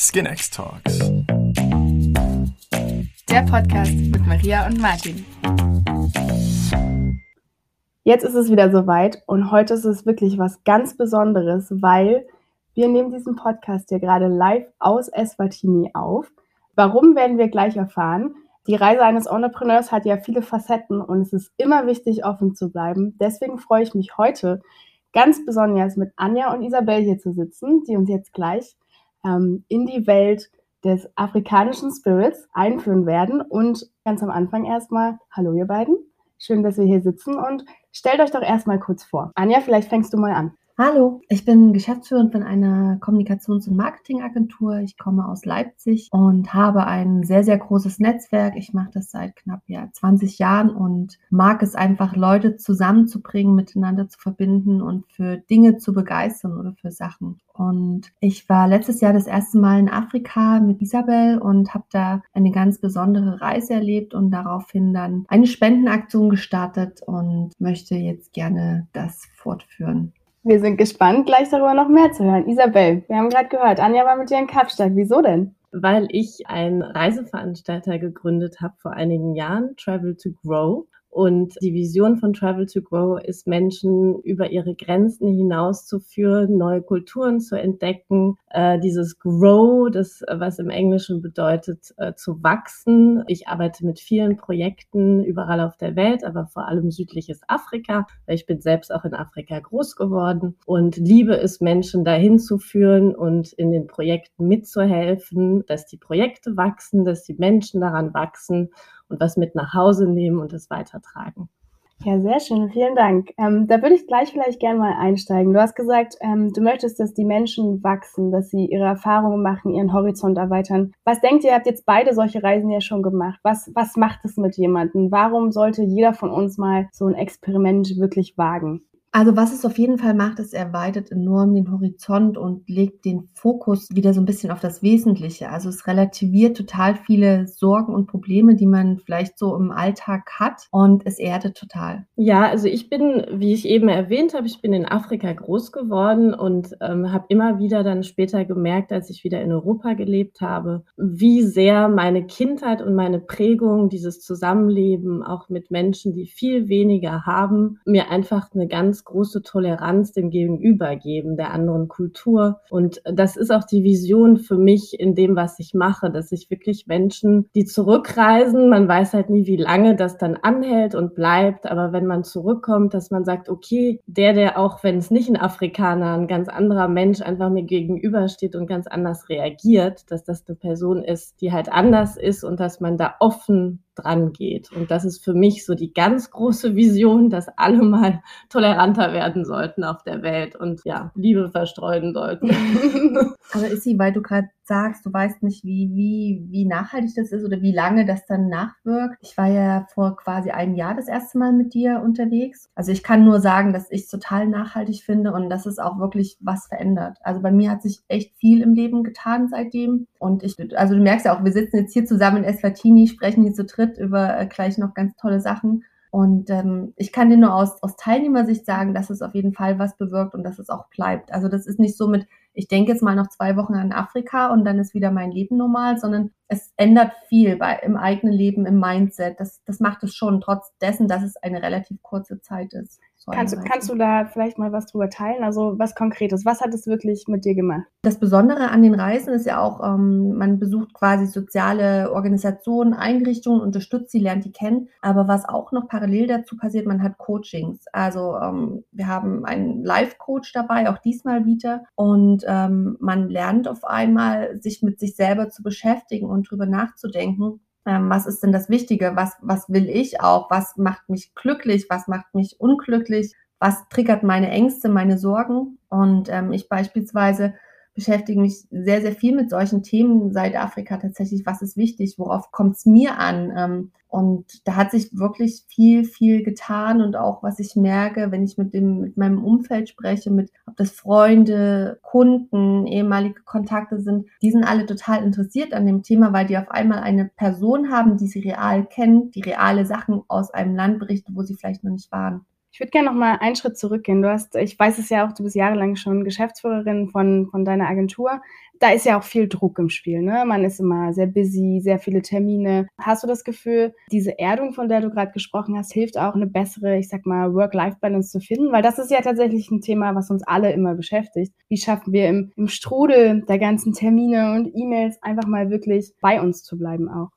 Skinx Talks. Der Podcast mit Maria und Martin. Jetzt ist es wieder soweit und heute ist es wirklich was ganz Besonderes, weil wir nehmen diesen Podcast hier gerade live aus Eswatini auf. Warum werden wir gleich erfahren? Die Reise eines Entrepreneurs hat ja viele Facetten und es ist immer wichtig, offen zu bleiben. Deswegen freue ich mich heute ganz besonders mit Anja und Isabel hier zu sitzen, die uns jetzt gleich ähm, in die Welt des afrikanischen Spirits einführen werden. Und ganz am Anfang erstmal, hallo ihr beiden. Schön, dass wir hier sitzen und stellt euch doch erstmal kurz vor. Anja, vielleicht fängst du mal an. Hallo, ich bin Geschäftsführerin von einer Kommunikations- und Marketingagentur. Ich komme aus Leipzig und habe ein sehr, sehr großes Netzwerk. Ich mache das seit knapp ja, 20 Jahren und mag es einfach, Leute zusammenzubringen, miteinander zu verbinden und für Dinge zu begeistern oder für Sachen. Und ich war letztes Jahr das erste Mal in Afrika mit Isabel und habe da eine ganz besondere Reise erlebt und daraufhin dann eine Spendenaktion gestartet und möchte jetzt gerne das fortführen. Wir sind gespannt, gleich darüber noch mehr zu hören. Isabel, wir haben gerade gehört, Anja war mit dir in Kapstadt. Wieso denn? Weil ich einen Reiseveranstalter gegründet habe vor einigen Jahren, Travel to Grow. Und die Vision von Travel to Grow ist, Menschen über ihre Grenzen hinauszuführen, neue Kulturen zu entdecken, äh, dieses Grow, das was im Englischen bedeutet, äh, zu wachsen. Ich arbeite mit vielen Projekten überall auf der Welt, aber vor allem südliches Afrika, weil ich bin selbst auch in Afrika groß geworden und liebe es, Menschen dahin zu führen und in den Projekten mitzuhelfen, dass die Projekte wachsen, dass die Menschen daran wachsen und was mit nach Hause nehmen und es weitertragen. Ja, sehr schön. Vielen Dank. Ähm, da würde ich gleich vielleicht gerne mal einsteigen. Du hast gesagt, ähm, du möchtest, dass die Menschen wachsen, dass sie ihre Erfahrungen machen, ihren Horizont erweitern. Was denkt ihr, ihr habt jetzt beide solche Reisen ja schon gemacht. Was, was macht es mit jemandem? Warum sollte jeder von uns mal so ein Experiment wirklich wagen? Also was es auf jeden Fall macht, ist, er erweitert enorm den Horizont und legt den Fokus wieder so ein bisschen auf das Wesentliche. Also es relativiert total viele Sorgen und Probleme, die man vielleicht so im Alltag hat und es erdet total. Ja, also ich bin, wie ich eben erwähnt habe, ich bin in Afrika groß geworden und ähm, habe immer wieder dann später gemerkt, als ich wieder in Europa gelebt habe, wie sehr meine Kindheit und meine Prägung, dieses Zusammenleben auch mit Menschen, die viel weniger haben, mir einfach eine ganz große Toleranz dem Gegenüber geben, der anderen Kultur. Und das ist auch die Vision für mich in dem, was ich mache, dass ich wirklich Menschen, die zurückreisen, man weiß halt nie, wie lange das dann anhält und bleibt, aber wenn man zurückkommt, dass man sagt, okay, der, der auch, wenn es nicht ein Afrikaner, ein ganz anderer Mensch einfach mir gegenübersteht und ganz anders reagiert, dass das eine Person ist, die halt anders ist und dass man da offen dran geht. Und das ist für mich so die ganz große Vision, dass alle mal toleranter werden sollten auf der Welt und ja, Liebe verstreuen sollten. Aber ist sie, weil du gerade sagst, du weißt nicht, wie, wie, wie nachhaltig das ist oder wie lange das dann nachwirkt. Ich war ja vor quasi einem Jahr das erste Mal mit dir unterwegs. Also ich kann nur sagen, dass ich es total nachhaltig finde und dass es auch wirklich was verändert. Also bei mir hat sich echt viel im Leben getan seitdem. Und ich, also du merkst ja auch, wir sitzen jetzt hier zusammen in Eswatini, sprechen hier zu dritt über äh, gleich noch ganz tolle Sachen. Und ähm, ich kann dir nur aus, aus Teilnehmersicht sagen, dass es auf jeden Fall was bewirkt und dass es auch bleibt. Also das ist nicht so mit, ich denke jetzt mal noch zwei Wochen an Afrika und dann ist wieder mein Leben normal, sondern es ändert viel bei, im eigenen Leben, im Mindset. Das, das macht es schon, trotz dessen, dass es eine relativ kurze Zeit ist. Kannst, du, kannst du da vielleicht mal was drüber teilen? Also was Konkretes? Was hat es wirklich mit dir gemacht? Das Besondere an den Reisen ist ja auch, ähm, man besucht quasi soziale Organisationen, Einrichtungen, unterstützt sie, lernt die kennen. Aber was auch noch parallel dazu passiert, man hat Coachings. Also ähm, wir haben einen Live-Coach dabei, auch diesmal wieder. Und ähm, man lernt auf einmal, sich mit sich selber zu beschäftigen und drüber nachzudenken ähm, was ist denn das Wichtige, was, was will ich auch, was macht mich glücklich, was macht mich unglücklich, was triggert meine Ängste, meine Sorgen. Und ähm, ich beispielsweise beschäftige mich sehr, sehr viel mit solchen Themen seit Afrika tatsächlich. Was ist wichtig? Worauf kommt es mir an? Ähm, und da hat sich wirklich viel, viel getan und auch was ich merke, wenn ich mit dem, mit meinem Umfeld spreche, mit, ob das Freunde, Kunden, ehemalige Kontakte sind, die sind alle total interessiert an dem Thema, weil die auf einmal eine Person haben, die sie real kennen, die reale Sachen aus einem Land berichtet, wo sie vielleicht noch nicht waren. Ich würde gerne noch mal einen Schritt zurückgehen. Du hast, ich weiß es ja auch, du bist jahrelang schon Geschäftsführerin von, von deiner Agentur. Da ist ja auch viel Druck im Spiel. Ne? Man ist immer sehr busy, sehr viele Termine. Hast du das Gefühl, diese Erdung, von der du gerade gesprochen hast, hilft auch eine bessere, ich sag mal, Work-Life-Balance zu finden? Weil das ist ja tatsächlich ein Thema, was uns alle immer beschäftigt. Wie schaffen wir im, im Strudel der ganzen Termine und E-Mails einfach mal wirklich bei uns zu bleiben auch?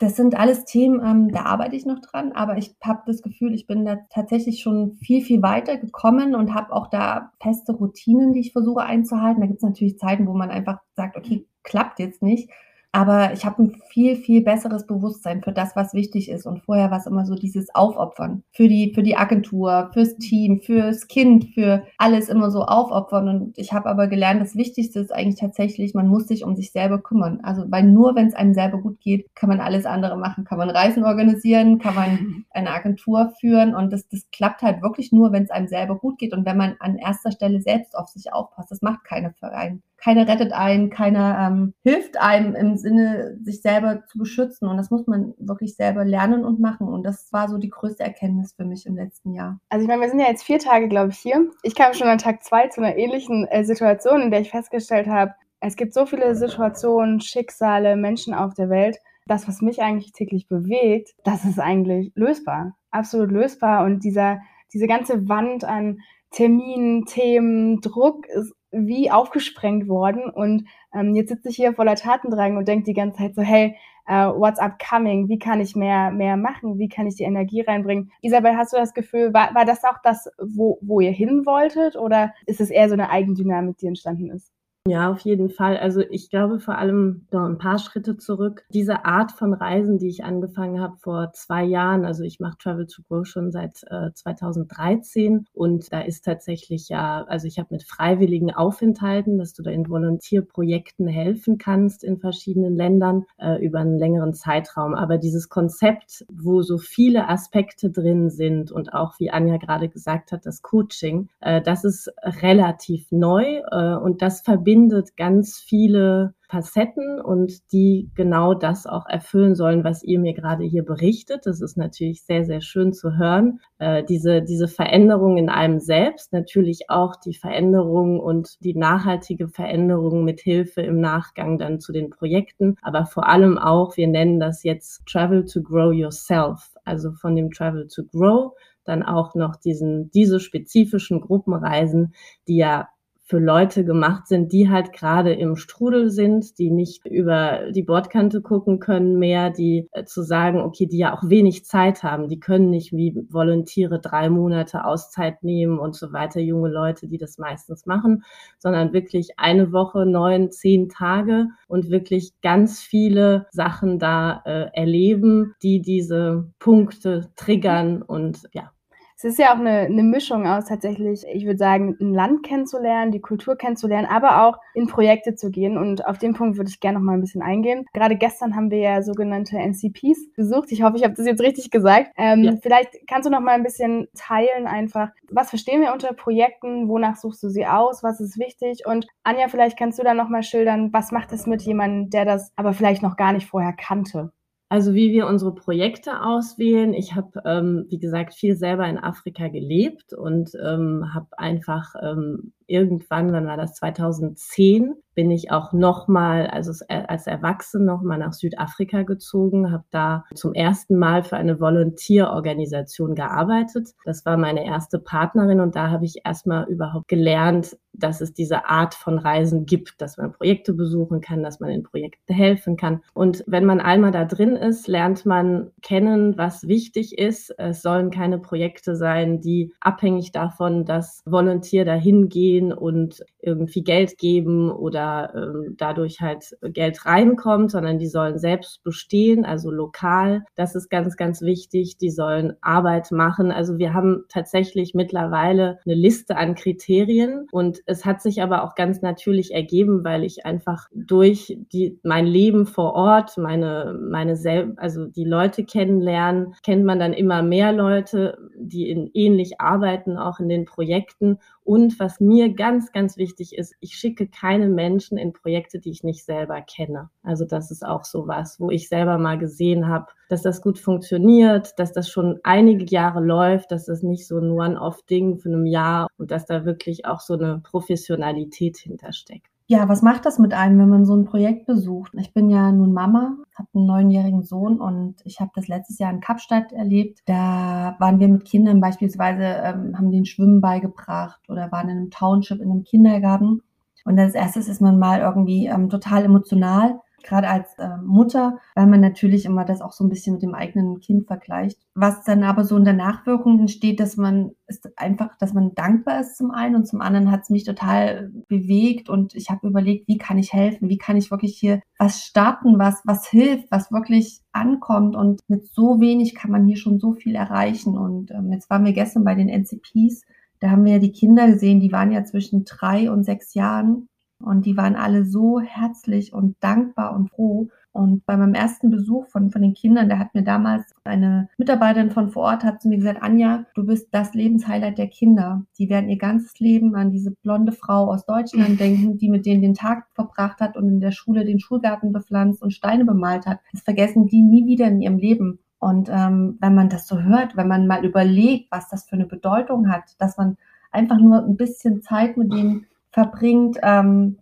Das sind alles Themen, ähm, da arbeite ich noch dran, aber ich habe das Gefühl, ich bin da tatsächlich schon viel, viel weiter gekommen und habe auch da feste Routinen, die ich versuche einzuhalten. Da gibt es natürlich Zeiten, wo man einfach sagt, okay, klappt jetzt nicht. Aber ich habe ein viel, viel besseres Bewusstsein für das, was wichtig ist. Und vorher war es immer so dieses Aufopfern für die, für die Agentur, fürs Team, fürs Kind, für alles immer so aufopfern. Und ich habe aber gelernt, das Wichtigste ist eigentlich tatsächlich, man muss sich um sich selber kümmern. Also, weil nur wenn es einem selber gut geht, kann man alles andere machen. Kann man Reisen organisieren, kann man eine Agentur führen. Und das, das klappt halt wirklich nur, wenn es einem selber gut geht und wenn man an erster Stelle selbst auf sich aufpasst. Das macht keine Verein keiner rettet einen, keiner ähm, hilft einem im Sinne, sich selber zu beschützen. Und das muss man wirklich selber lernen und machen. Und das war so die größte Erkenntnis für mich im letzten Jahr. Also ich meine, wir sind ja jetzt vier Tage, glaube ich, hier. Ich kam schon an Tag zwei zu einer ähnlichen äh, Situation, in der ich festgestellt habe, es gibt so viele Situationen, Schicksale, Menschen auf der Welt. Das, was mich eigentlich täglich bewegt, das ist eigentlich lösbar. Absolut lösbar. Und dieser, diese ganze Wand an Terminen, Themen, Druck ist wie aufgesprengt worden. Und ähm, jetzt sitze ich hier voller Tatendrang und denke die ganze Zeit so, hey, uh, what's upcoming? Wie kann ich mehr, mehr machen? Wie kann ich die Energie reinbringen? Isabel, hast du das Gefühl, war, war das auch das, wo, wo ihr hin wolltet? Oder ist es eher so eine Eigendynamik, die entstanden ist? Ja, auf jeden Fall. Also ich glaube vor allem noch ein paar Schritte zurück. Diese Art von Reisen, die ich angefangen habe vor zwei Jahren, also ich mache Travel to Grow schon seit äh, 2013 und da ist tatsächlich ja, also ich habe mit freiwilligen Aufenthalten, dass du da in Volontierprojekten helfen kannst in verschiedenen Ländern äh, über einen längeren Zeitraum. Aber dieses Konzept, wo so viele Aspekte drin sind und auch, wie Anja gerade gesagt hat, das Coaching, äh, das ist relativ neu äh, und das verbindet verbindet ganz viele Facetten und die genau das auch erfüllen sollen, was ihr mir gerade hier berichtet. Das ist natürlich sehr, sehr schön zu hören. Äh, diese, diese Veränderung in einem selbst, natürlich auch die Veränderung und die nachhaltige Veränderung mit Hilfe im Nachgang dann zu den Projekten, aber vor allem auch, wir nennen das jetzt Travel to Grow Yourself, also von dem Travel to Grow dann auch noch diesen, diese spezifischen Gruppenreisen, die ja für Leute gemacht sind, die halt gerade im Strudel sind, die nicht über die Bordkante gucken können mehr, die äh, zu sagen, okay, die ja auch wenig Zeit haben, die können nicht wie Volontiere drei Monate Auszeit nehmen und so weiter, junge Leute, die das meistens machen, sondern wirklich eine Woche, neun, zehn Tage und wirklich ganz viele Sachen da äh, erleben, die diese Punkte triggern und ja, es ist ja auch eine, eine Mischung aus tatsächlich, ich würde sagen, ein Land kennenzulernen, die Kultur kennenzulernen, aber auch in Projekte zu gehen. Und auf den Punkt würde ich gerne noch mal ein bisschen eingehen. Gerade gestern haben wir ja sogenannte NCPs besucht. Ich hoffe, ich habe das jetzt richtig gesagt. Ähm, ja. Vielleicht kannst du noch mal ein bisschen teilen einfach, was verstehen wir unter Projekten, wonach suchst du sie aus, was ist wichtig? Und Anja, vielleicht kannst du dann noch mal schildern, was macht es mit jemandem, der das aber vielleicht noch gar nicht vorher kannte? Also wie wir unsere Projekte auswählen. Ich habe, ähm, wie gesagt, viel selber in Afrika gelebt und ähm, habe einfach ähm, irgendwann, wann war das 2010, bin ich auch nochmal, also als Erwachsene nochmal nach Südafrika gezogen, habe da zum ersten Mal für eine Volontierorganisation gearbeitet. Das war meine erste Partnerin und da habe ich erstmal überhaupt gelernt, dass es diese Art von Reisen gibt, dass man Projekte besuchen kann, dass man in Projekten helfen kann. Und wenn man einmal da drin ist, lernt man kennen, was wichtig ist. Es sollen keine Projekte sein, die abhängig davon, dass Volontier dahin geht, gehen und irgendwie Geld geben oder ähm, dadurch halt Geld reinkommt, sondern die sollen selbst bestehen, also lokal. Das ist ganz, ganz wichtig. Die sollen Arbeit machen. Also wir haben tatsächlich mittlerweile eine Liste an Kriterien und es hat sich aber auch ganz natürlich ergeben, weil ich einfach durch die, mein Leben vor Ort, meine, meine sel also die Leute kennenlernen, kennt man dann immer mehr Leute, die in ähnlich arbeiten, auch in den Projekten. Und was mir ganz, ganz wichtig ist, ich schicke keine Menschen in Projekte, die ich nicht selber kenne. Also das ist auch so was, wo ich selber mal gesehen habe, dass das gut funktioniert, dass das schon einige Jahre läuft, dass das nicht so ein One-off-Ding für ein Jahr und dass da wirklich auch so eine Professionalität hintersteckt. Ja, was macht das mit einem, wenn man so ein Projekt besucht? Ich bin ja nun Mama, habe einen neunjährigen Sohn und ich habe das letztes Jahr in Kapstadt erlebt. Da waren wir mit Kindern beispielsweise, ähm, haben denen Schwimmen beigebracht oder waren in einem Township in einem Kindergarten. Und als erstes ist man mal irgendwie ähm, total emotional gerade als äh, Mutter, weil man natürlich immer das auch so ein bisschen mit dem eigenen Kind vergleicht. Was dann aber so in der Nachwirkung entsteht, dass man ist einfach, dass man dankbar ist zum einen und zum anderen hat es mich total bewegt und ich habe überlegt, wie kann ich helfen, wie kann ich wirklich hier was starten, was was hilft, was wirklich ankommt? Und mit so wenig kann man hier schon so viel erreichen. Und ähm, jetzt waren wir gestern bei den NCPs da haben wir ja die Kinder gesehen, die waren ja zwischen drei und sechs Jahren und die waren alle so herzlich und dankbar und froh. Und bei meinem ersten Besuch von, von den Kindern, da hat mir damals eine Mitarbeiterin von vor Ort hat zu mir gesagt, Anja, du bist das Lebenshighlight der Kinder. Die werden ihr ganzes Leben an diese blonde Frau aus Deutschland denken, die mit denen den Tag verbracht hat und in der Schule den Schulgarten bepflanzt und Steine bemalt hat. Das vergessen die nie wieder in ihrem Leben. Und ähm, wenn man das so hört, wenn man mal überlegt, was das für eine Bedeutung hat, dass man einfach nur ein bisschen Zeit mit denen verbringt. Ähm,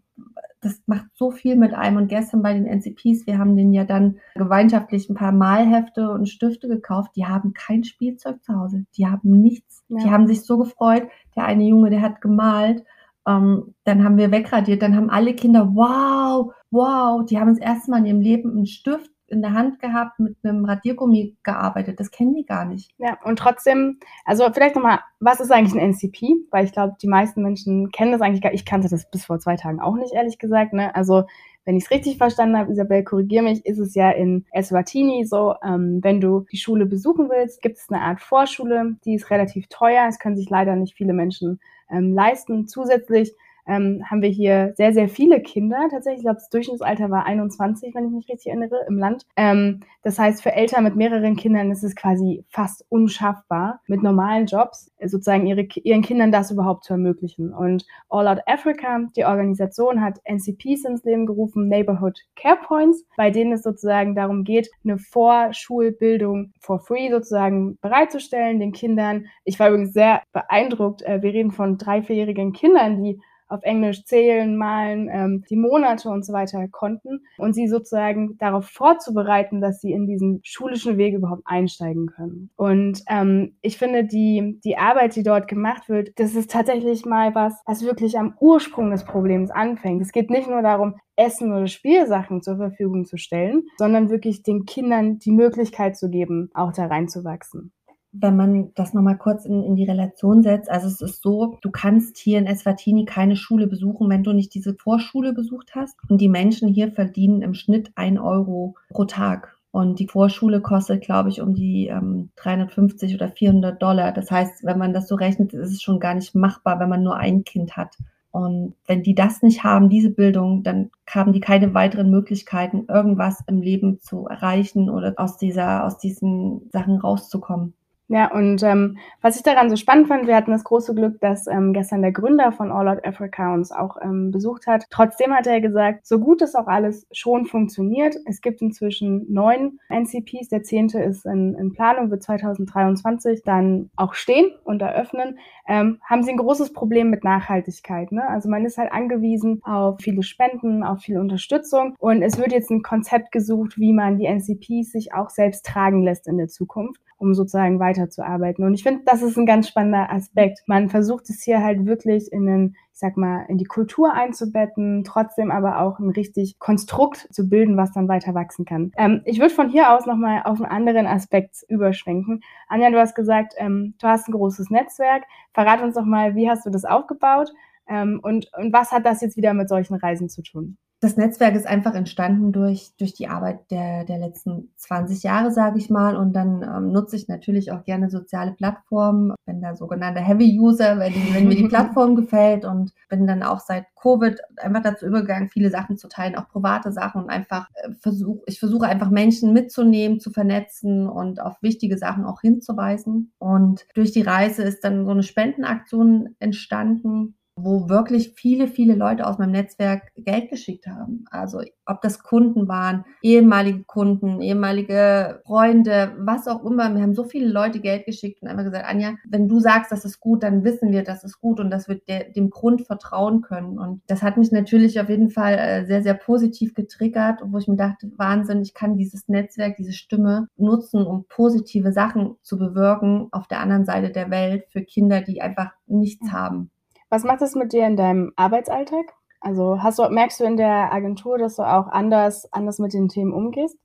das macht so viel mit einem. Und gestern bei den NCPs, wir haben denen ja dann gemeinschaftlich ein paar Malhefte und Stifte gekauft. Die haben kein Spielzeug zu Hause. Die haben nichts. Ja. Die haben sich so gefreut. Der eine Junge, der hat gemalt. Ähm, dann haben wir wegradiert. Dann haben alle Kinder, wow, wow, die haben das erste Mal in ihrem Leben einen Stift in der Hand gehabt, mit einem Radiergummi gearbeitet. Das kennen die gar nicht. Ja, und trotzdem, also vielleicht nochmal, was ist eigentlich ein NCP? Weil ich glaube, die meisten Menschen kennen das eigentlich gar nicht. Ich kannte das bis vor zwei Tagen auch nicht, ehrlich gesagt. Ne? Also, wenn ich es richtig verstanden habe, Isabel, korrigiere mich, ist es ja in Eswatini so, ähm, wenn du die Schule besuchen willst, gibt es eine Art Vorschule, die ist relativ teuer. Es können sich leider nicht viele Menschen ähm, leisten. Zusätzlich ähm, haben wir hier sehr, sehr viele Kinder. Tatsächlich, ich glaube, das Durchschnittsalter war 21, wenn ich mich richtig erinnere, im Land. Ähm, das heißt, für Eltern mit mehreren Kindern ist es quasi fast unschaffbar, mit normalen Jobs sozusagen ihre, ihren Kindern das überhaupt zu ermöglichen. Und All Out Africa, die Organisation, hat NCPs ins Leben gerufen, Neighborhood Care Points, bei denen es sozusagen darum geht, eine Vorschulbildung for free sozusagen bereitzustellen den Kindern. Ich war übrigens sehr beeindruckt. Äh, wir reden von drei, vierjährigen Kindern, die auf Englisch zählen, malen, ähm, die Monate und so weiter konnten und sie sozusagen darauf vorzubereiten, dass sie in diesen schulischen Weg überhaupt einsteigen können. Und ähm, ich finde, die, die Arbeit, die dort gemacht wird, das ist tatsächlich mal was, was wirklich am Ursprung des Problems anfängt. Es geht nicht nur darum, Essen oder Spielsachen zur Verfügung zu stellen, sondern wirklich den Kindern die Möglichkeit zu geben, auch da reinzuwachsen wenn man das nochmal kurz in, in, die Relation setzt, also es ist so, du kannst hier in Eswatini keine Schule besuchen, wenn du nicht diese Vorschule besucht hast. Und die Menschen hier verdienen im Schnitt ein Euro pro Tag. Und die Vorschule kostet, glaube ich, um die ähm, 350 oder 400 Dollar. Das heißt, wenn man das so rechnet, ist es schon gar nicht machbar, wenn man nur ein Kind hat. Und wenn die das nicht haben, diese Bildung, dann haben die keine weiteren Möglichkeiten, irgendwas im Leben zu erreichen oder aus dieser, aus diesen Sachen rauszukommen. Ja, und ähm, was ich daran so spannend fand, wir hatten das große Glück, dass ähm, gestern der Gründer von All Out Africa uns auch ähm, besucht hat. Trotzdem hat er gesagt, so gut das auch alles schon funktioniert, es gibt inzwischen neun NCPs, der zehnte ist in, in Planung, wird 2023 dann auch stehen und eröffnen, ähm, haben sie ein großes Problem mit Nachhaltigkeit. Ne? Also man ist halt angewiesen auf viele Spenden, auf viel Unterstützung und es wird jetzt ein Konzept gesucht, wie man die NCPs sich auch selbst tragen lässt in der Zukunft um sozusagen weiterzuarbeiten. Und ich finde, das ist ein ganz spannender Aspekt. Man versucht es hier halt wirklich in den, ich sag mal, in die Kultur einzubetten, trotzdem aber auch ein richtig Konstrukt zu bilden, was dann weiter wachsen kann. Ähm, ich würde von hier aus nochmal auf einen anderen Aspekt überschwenken. Anja, du hast gesagt, ähm, du hast ein großes Netzwerk. Verrat uns doch mal, wie hast du das aufgebaut? Ähm, und, und was hat das jetzt wieder mit solchen Reisen zu tun? Das Netzwerk ist einfach entstanden durch, durch die Arbeit der, der letzten 20 Jahre, sage ich mal. Und dann ähm, nutze ich natürlich auch gerne soziale Plattformen. Bin da sogenannter Heavy User, wenn, wenn mir die Plattform gefällt und bin dann auch seit Covid einfach dazu übergegangen, viele Sachen zu teilen, auch private Sachen und einfach äh, versuche, ich versuche einfach Menschen mitzunehmen, zu vernetzen und auf wichtige Sachen auch hinzuweisen. Und durch die Reise ist dann so eine Spendenaktion entstanden, wo wirklich viele, viele Leute aus meinem Netzwerk Geld geschickt haben. Also ob das Kunden waren, ehemalige Kunden, ehemalige Freunde, was auch immer. Wir haben so viele Leute Geld geschickt und einfach gesagt, Anja, wenn du sagst, das ist gut, dann wissen wir, das ist gut und das wird der, dem Grund vertrauen können. Und das hat mich natürlich auf jeden Fall äh, sehr, sehr positiv getriggert, wo ich mir dachte, Wahnsinn, ich kann dieses Netzwerk, diese Stimme nutzen, um positive Sachen zu bewirken auf der anderen Seite der Welt für Kinder, die einfach nichts haben. Was macht das mit dir in deinem Arbeitsalltag? Also hast du, merkst du in der Agentur, dass du auch anders, anders mit den Themen umgehst?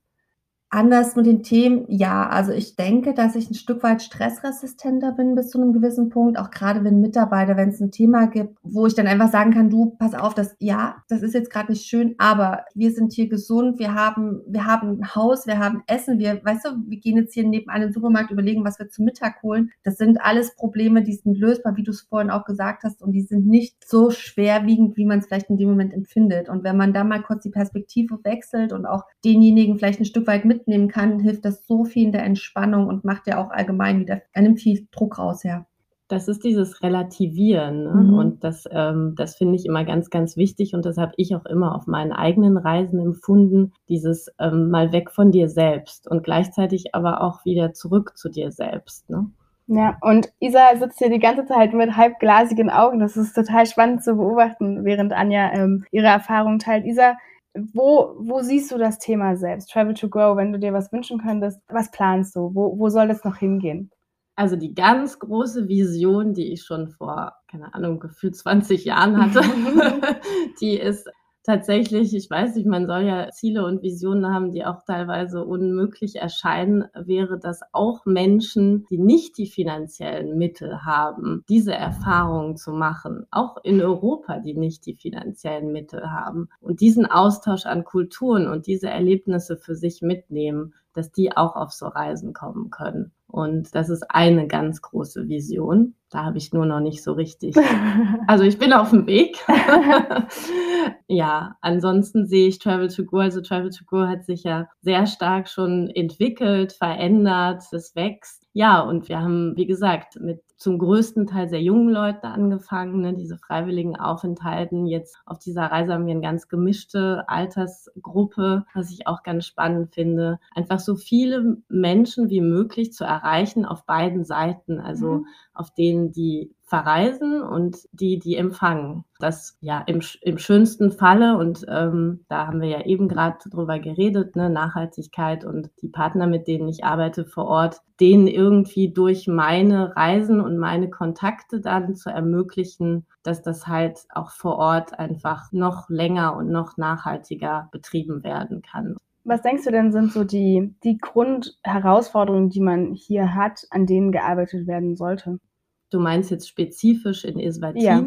Anders mit den Themen, ja, also ich denke, dass ich ein Stück weit stressresistenter bin bis zu einem gewissen Punkt, auch gerade wenn Mitarbeiter, wenn es ein Thema gibt, wo ich dann einfach sagen kann, du, pass auf, das, ja, das ist jetzt gerade nicht schön, aber wir sind hier gesund, wir haben, wir haben ein Haus, wir haben Essen, wir, weißt du, wir gehen jetzt hier neben einem Supermarkt überlegen, was wir zum Mittag holen. Das sind alles Probleme, die sind lösbar, wie du es vorhin auch gesagt hast, und die sind nicht so schwerwiegend, wie man es vielleicht in dem Moment empfindet. Und wenn man da mal kurz die Perspektive wechselt und auch denjenigen vielleicht ein Stück weit mit mitnehmen kann, hilft das so viel in der Entspannung und macht ja auch allgemein wieder, nimmt viel Druck raus, ja. Das ist dieses Relativieren. Ne? Mhm. Und das, ähm, das finde ich immer ganz, ganz wichtig. Und das habe ich auch immer auf meinen eigenen Reisen empfunden. Dieses ähm, mal weg von dir selbst und gleichzeitig aber auch wieder zurück zu dir selbst. Ne? Ja, und Isa sitzt hier die ganze Zeit mit halbglasigen Augen. Das ist total spannend zu beobachten, während Anja ähm, ihre Erfahrungen teilt. Isa, wo, wo siehst du das Thema selbst? Travel to Grow, wenn du dir was wünschen könntest, was planst du? Wo, wo soll das noch hingehen? Also die ganz große Vision, die ich schon vor, keine Ahnung, gefühlt 20 Jahren hatte, die ist tatsächlich, ich weiß nicht, man soll ja Ziele und Visionen haben, die auch teilweise unmöglich erscheinen, wäre, dass auch Menschen, die nicht die finanziellen Mittel haben, diese Erfahrungen zu machen, auch in Europa, die nicht die finanziellen Mittel haben und diesen Austausch an Kulturen und diese Erlebnisse für sich mitnehmen, dass die auch auf so Reisen kommen können. Und das ist eine ganz große Vision. Da habe ich nur noch nicht so richtig. Also ich bin auf dem Weg. ja, ansonsten sehe ich Travel to Go. Also Travel to Go hat sich ja sehr stark schon entwickelt, verändert, es wächst. Ja, und wir haben, wie gesagt, mit zum größten Teil sehr jungen Leuten angefangen, ne, diese freiwilligen Aufenthalten. Jetzt auf dieser Reise haben wir eine ganz gemischte Altersgruppe, was ich auch ganz spannend finde. Einfach so viele Menschen wie möglich zu erreichen auf beiden Seiten. Also mhm. auf denen, die verreisen und die, die empfangen. Das ja im, im schönsten Falle, und ähm, da haben wir ja eben gerade drüber geredet, ne, Nachhaltigkeit und die Partner, mit denen ich arbeite vor Ort, denen irgendwie durch meine Reisen und meine Kontakte dann zu ermöglichen, dass das halt auch vor Ort einfach noch länger und noch nachhaltiger betrieben werden kann. Was denkst du denn sind so die, die Grundherausforderungen, die man hier hat, an denen gearbeitet werden sollte? Du meinst jetzt spezifisch in Eswatini? Ja.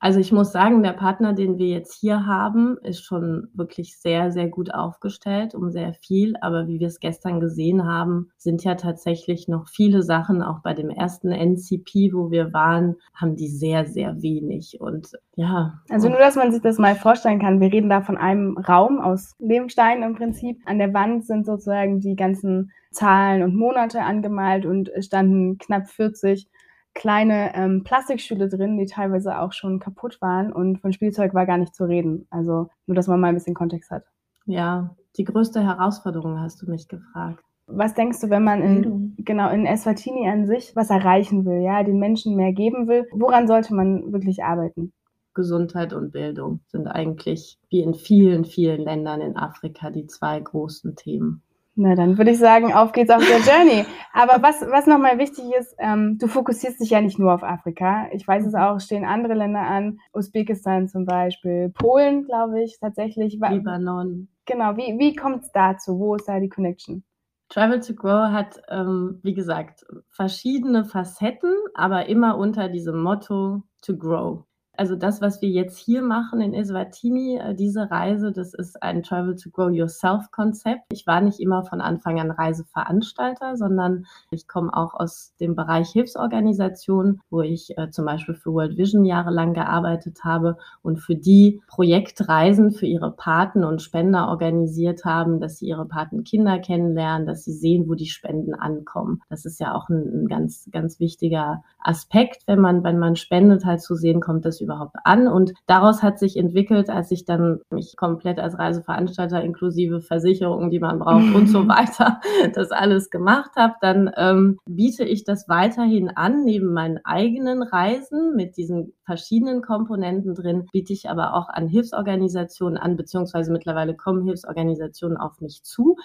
Also ich muss sagen, der Partner, den wir jetzt hier haben, ist schon wirklich sehr, sehr gut aufgestellt, um sehr viel. Aber wie wir es gestern gesehen haben, sind ja tatsächlich noch viele Sachen, auch bei dem ersten NCP, wo wir waren, haben die sehr, sehr wenig. Und ja. Also nur, dass man sich das mal vorstellen kann. Wir reden da von einem Raum aus Lehmstein im Prinzip. An der Wand sind sozusagen die ganzen Zahlen und Monate angemalt und standen knapp 40 kleine ähm, Plastikstühle drin, die teilweise auch schon kaputt waren und von Spielzeug war gar nicht zu reden. Also nur, dass man mal ein bisschen Kontext hat. Ja, die größte Herausforderung hast du mich gefragt. Was denkst du, wenn man in, genau in Eswatini an sich was erreichen will, ja, den Menschen mehr geben will, woran sollte man wirklich arbeiten? Gesundheit und Bildung sind eigentlich wie in vielen, vielen Ländern in Afrika die zwei großen Themen. Na, dann würde ich sagen, auf geht's auf der Journey. Aber was, was nochmal wichtig ist, ähm, du fokussierst dich ja nicht nur auf Afrika. Ich weiß es auch, stehen andere Länder an, Usbekistan zum Beispiel, Polen, glaube ich, tatsächlich. Libanon. Genau, wie, wie kommt es dazu? Wo ist da die Connection? Travel to Grow hat, ähm, wie gesagt, verschiedene Facetten, aber immer unter diesem Motto to grow. Also das, was wir jetzt hier machen in Eswatini, äh, diese Reise, das ist ein Travel to Grow Yourself Konzept. Ich war nicht immer von Anfang an Reiseveranstalter, sondern ich komme auch aus dem Bereich Hilfsorganisation, wo ich äh, zum Beispiel für World Vision jahrelang gearbeitet habe und für die Projektreisen für ihre Paten und Spender organisiert haben, dass sie ihre Patenkinder kennenlernen, dass sie sehen, wo die Spenden ankommen. Das ist ja auch ein, ein ganz, ganz wichtiger Aspekt, wenn man, wenn man spendet, halt zu sehen kommt, dass überhaupt an? Und daraus hat sich entwickelt, als ich dann mich komplett als Reiseveranstalter inklusive Versicherungen, die man braucht und so weiter, das alles gemacht habe, dann ähm, biete ich das weiterhin an, neben meinen eigenen Reisen mit diesen verschiedenen Komponenten drin, biete ich aber auch an Hilfsorganisationen an, beziehungsweise mittlerweile kommen Hilfsorganisationen auf mich zu,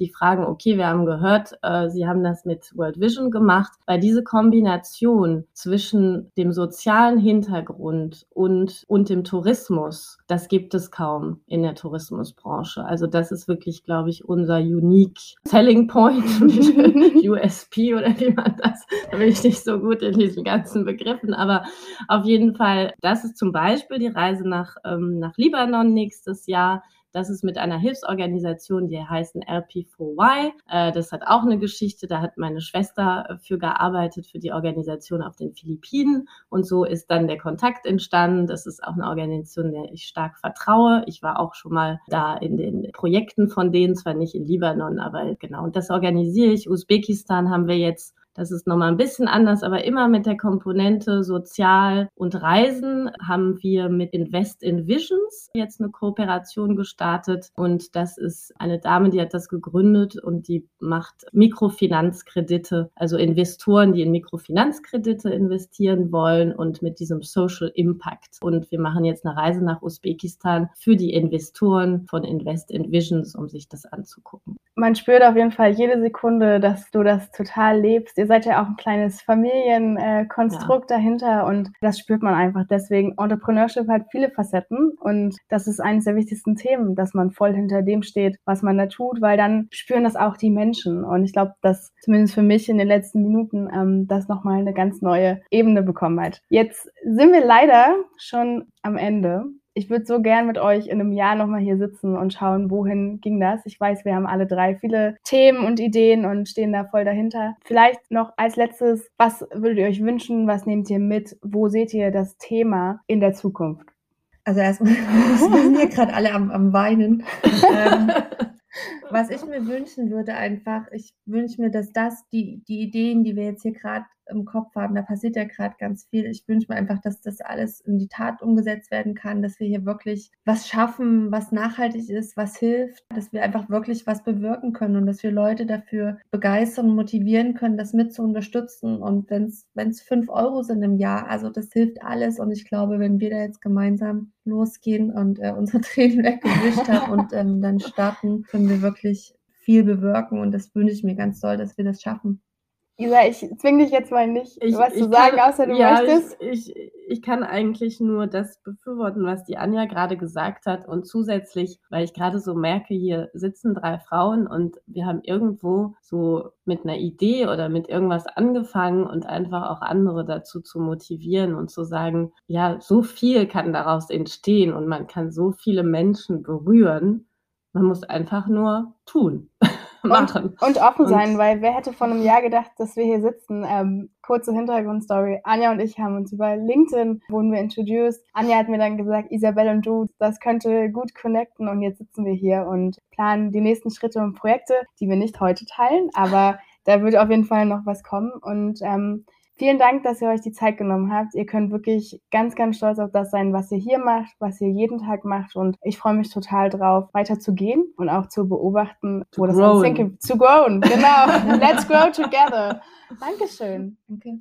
die fragen, okay, wir haben gehört, äh, Sie haben das mit World Vision gemacht, weil diese Kombination zwischen dem sozialen Hintergrund und, und dem Tourismus, das gibt es kaum in der Tourismusbranche. Also das ist wirklich, glaube ich, unser unique Selling Point, USP oder wie man das, da bin ich nicht so gut in diesen ganzen Begriffen, aber auf jeden Fall, das ist zum Beispiel die Reise nach, ähm, nach Libanon nächstes Jahr. Das ist mit einer Hilfsorganisation, die heißen LP4Y. Äh, das hat auch eine Geschichte. Da hat meine Schwester äh, für gearbeitet, für die Organisation auf den Philippinen. Und so ist dann der Kontakt entstanden. Das ist auch eine Organisation, der ich stark vertraue. Ich war auch schon mal da in den Projekten von denen, zwar nicht in Libanon, aber genau. Und das organisiere ich. Usbekistan haben wir jetzt das ist nochmal ein bisschen anders, aber immer mit der Komponente Sozial und Reisen haben wir mit Invest in Visions jetzt eine Kooperation gestartet. Und das ist eine Dame, die hat das gegründet und die macht Mikrofinanzkredite, also Investoren, die in Mikrofinanzkredite investieren wollen und mit diesem Social Impact. Und wir machen jetzt eine Reise nach Usbekistan für die Investoren von Invest in Visions, um sich das anzugucken. Man spürt auf jeden Fall jede Sekunde, dass du das total lebst ihr seid ja auch ein kleines Familienkonstrukt ja. dahinter und das spürt man einfach. Deswegen, Entrepreneurship hat viele Facetten und das ist eines der wichtigsten Themen, dass man voll hinter dem steht, was man da tut, weil dann spüren das auch die Menschen. Und ich glaube, dass zumindest für mich in den letzten Minuten ähm, das nochmal eine ganz neue Ebene bekommen hat. Jetzt sind wir leider schon am Ende ich würde so gern mit euch in einem Jahr nochmal hier sitzen und schauen, wohin ging das. Ich weiß, wir haben alle drei viele Themen und Ideen und stehen da voll dahinter. Vielleicht noch als letztes, was würdet ihr euch wünschen? Was nehmt ihr mit? Wo seht ihr das Thema in der Zukunft? Also erstmal, wir sind hier gerade alle am, am Weinen. ähm, was ich mir wünschen würde einfach, ich wünsche mir, dass das, die, die Ideen, die wir jetzt hier gerade im Kopf haben, da passiert ja gerade ganz viel. Ich wünsche mir einfach, dass das alles in die Tat umgesetzt werden kann, dass wir hier wirklich was schaffen, was nachhaltig ist, was hilft, dass wir einfach wirklich was bewirken können und dass wir Leute dafür begeistern motivieren können, das mit zu unterstützen. Und wenn es fünf Euro sind im Jahr, also das hilft alles. Und ich glaube, wenn wir da jetzt gemeinsam losgehen und äh, unsere Tränen weggewischt haben und ähm, dann starten, können wir wirklich viel bewirken. Und das wünsche ich mir ganz doll, dass wir das schaffen. Isa, ich zwinge dich jetzt mal nicht, ich, was zu sagen, kann, außer du ja, möchtest. Ich, ich, ich kann eigentlich nur das befürworten, was die Anja gerade gesagt hat. Und zusätzlich, weil ich gerade so merke, hier sitzen drei Frauen und wir haben irgendwo so mit einer Idee oder mit irgendwas angefangen und einfach auch andere dazu zu motivieren und zu sagen, ja, so viel kann daraus entstehen und man kann so viele Menschen berühren. Man muss einfach nur tun. machen. Und, und offen sein, und, weil wer hätte vor einem Jahr gedacht, dass wir hier sitzen? Ähm, kurze Hintergrundstory. Anja und ich haben uns über LinkedIn wurden wir introduced. Anja hat mir dann gesagt, Isabelle und du, das könnte gut connecten und jetzt sitzen wir hier und planen die nächsten Schritte und Projekte, die wir nicht heute teilen, aber da wird auf jeden Fall noch was kommen und ähm, Vielen Dank, dass ihr euch die Zeit genommen habt. Ihr könnt wirklich ganz, ganz stolz auf das sein, was ihr hier macht, was ihr jeden Tag macht. Und ich freue mich total drauf, weiter zu gehen und auch zu beobachten, to wo grown. das alles hingeht. Zu grown, genau. Let's grow together. Dankeschön. Okay.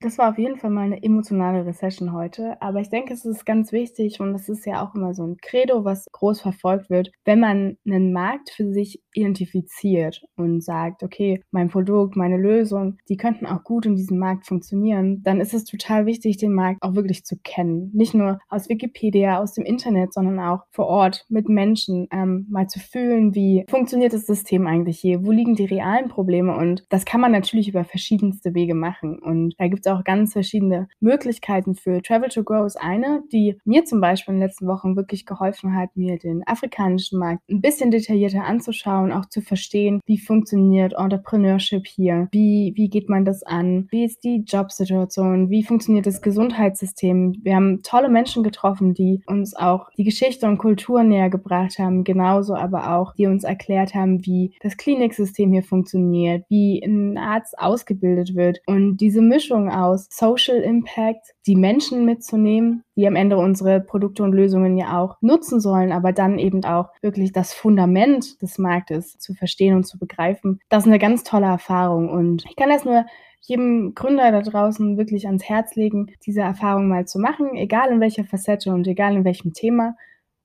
Das war auf jeden Fall mal eine emotionalere Session heute, aber ich denke, es ist ganz wichtig und es ist ja auch immer so ein Credo, was groß verfolgt wird, wenn man einen Markt für sich identifiziert und sagt, okay, mein Produkt, meine Lösung, die könnten auch gut in diesem Markt funktionieren, dann ist es total wichtig, den Markt auch wirklich zu kennen. Nicht nur aus Wikipedia, aus dem Internet, sondern auch vor Ort mit Menschen, ähm, mal zu fühlen, wie funktioniert das System eigentlich hier, wo liegen die realen Probleme? Und das kann man natürlich über verschiedenste Wege machen. Und da gibt auch ganz verschiedene Möglichkeiten für Travel to Grow ist eine, die mir zum Beispiel in den letzten Wochen wirklich geholfen hat, mir den afrikanischen Markt ein bisschen detaillierter anzuschauen, auch zu verstehen, wie funktioniert Entrepreneurship hier, wie, wie geht man das an, wie ist die Jobsituation, wie funktioniert das Gesundheitssystem. Wir haben tolle Menschen getroffen, die uns auch die Geschichte und Kultur näher gebracht haben, genauso aber auch, die uns erklärt haben, wie das Kliniksystem hier funktioniert, wie ein Arzt ausgebildet wird und diese Mischung aus Social Impact, die Menschen mitzunehmen, die am Ende unsere Produkte und Lösungen ja auch nutzen sollen, aber dann eben auch wirklich das Fundament des Marktes zu verstehen und zu begreifen. Das ist eine ganz tolle Erfahrung und ich kann das nur jedem Gründer da draußen wirklich ans Herz legen, diese Erfahrung mal zu machen, egal in welcher Facette und egal in welchem Thema.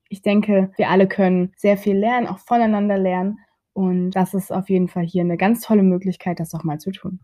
Ich denke, wir alle können sehr viel lernen, auch voneinander lernen. Und das ist auf jeden Fall hier eine ganz tolle Möglichkeit, das auch mal zu tun.